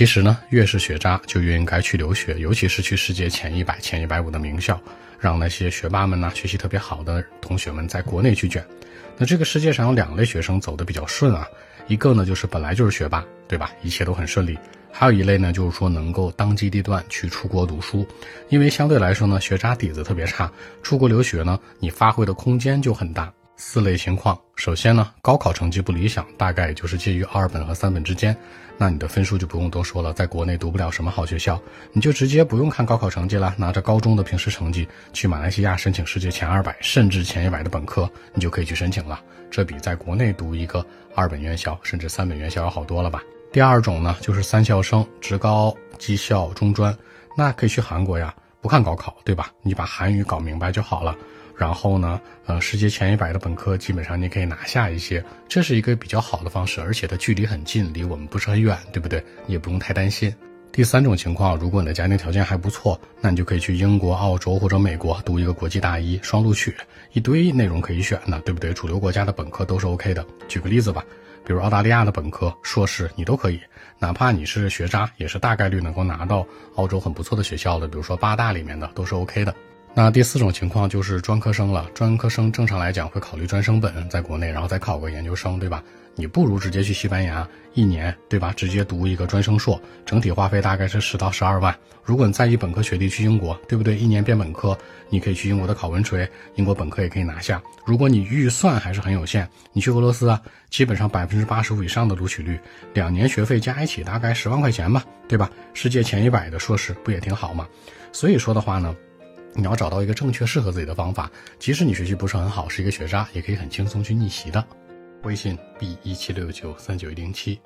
其实呢，越是学渣就越应该去留学，尤其是去世界前一百、前一百五的名校，让那些学霸们呢，学习特别好的同学们在国内去卷。那这个世界上有两类学生走得比较顺啊，一个呢就是本来就是学霸，对吧？一切都很顺利。还有一类呢，就是说能够当机立断去出国读书，因为相对来说呢，学渣底子特别差，出国留学呢，你发挥的空间就很大。四类情况，首先呢，高考成绩不理想，大概就是介于二本和三本之间，那你的分数就不用多说了，在国内读不了什么好学校，你就直接不用看高考成绩了，拿着高中的平时成绩去马来西亚申请世界前二百甚至前一百的本科，你就可以去申请了，这比在国内读一个二本院校甚至三本院校要好多了吧。第二种呢，就是三校生，职高、技校、中专，那可以去韩国呀，不看高考，对吧？你把韩语搞明白就好了。然后呢，呃，世界前一百的本科基本上你可以拿下一些，这是一个比较好的方式，而且它距离很近，离我们不是很远，对不对？你也不用太担心。第三种情况，如果你的家庭条件还不错，那你就可以去英国、澳洲或者美国读一个国际大一，双录取，一堆内容可以选的，对不对？主流国家的本科都是 OK 的。举个例子吧，比如澳大利亚的本科、硕士你都可以，哪怕你是学渣，也是大概率能够拿到澳洲很不错的学校的，比如说八大里面的都是 OK 的。那第四种情况就是专科生了。专科生正常来讲会考虑专升本在国内，然后再考个研究生，对吧？你不如直接去西班牙一年，对吧？直接读一个专升硕，整体花费大概是十到十二万。如果你在意本科学历，去英国，对不对？一年变本科，你可以去英国的考文垂，英国本科也可以拿下。如果你预算还是很有限，你去俄罗斯啊，基本上百分之八十五以上的录取率，两年学费加一起大概十万块钱吧，对吧？世界前一百的硕士不也挺好吗？所以说的话呢。你要找到一个正确适合自己的方法，即使你学习不是很好，是一个学渣，也可以很轻松去逆袭的。微信 b 一七六九三九一零七。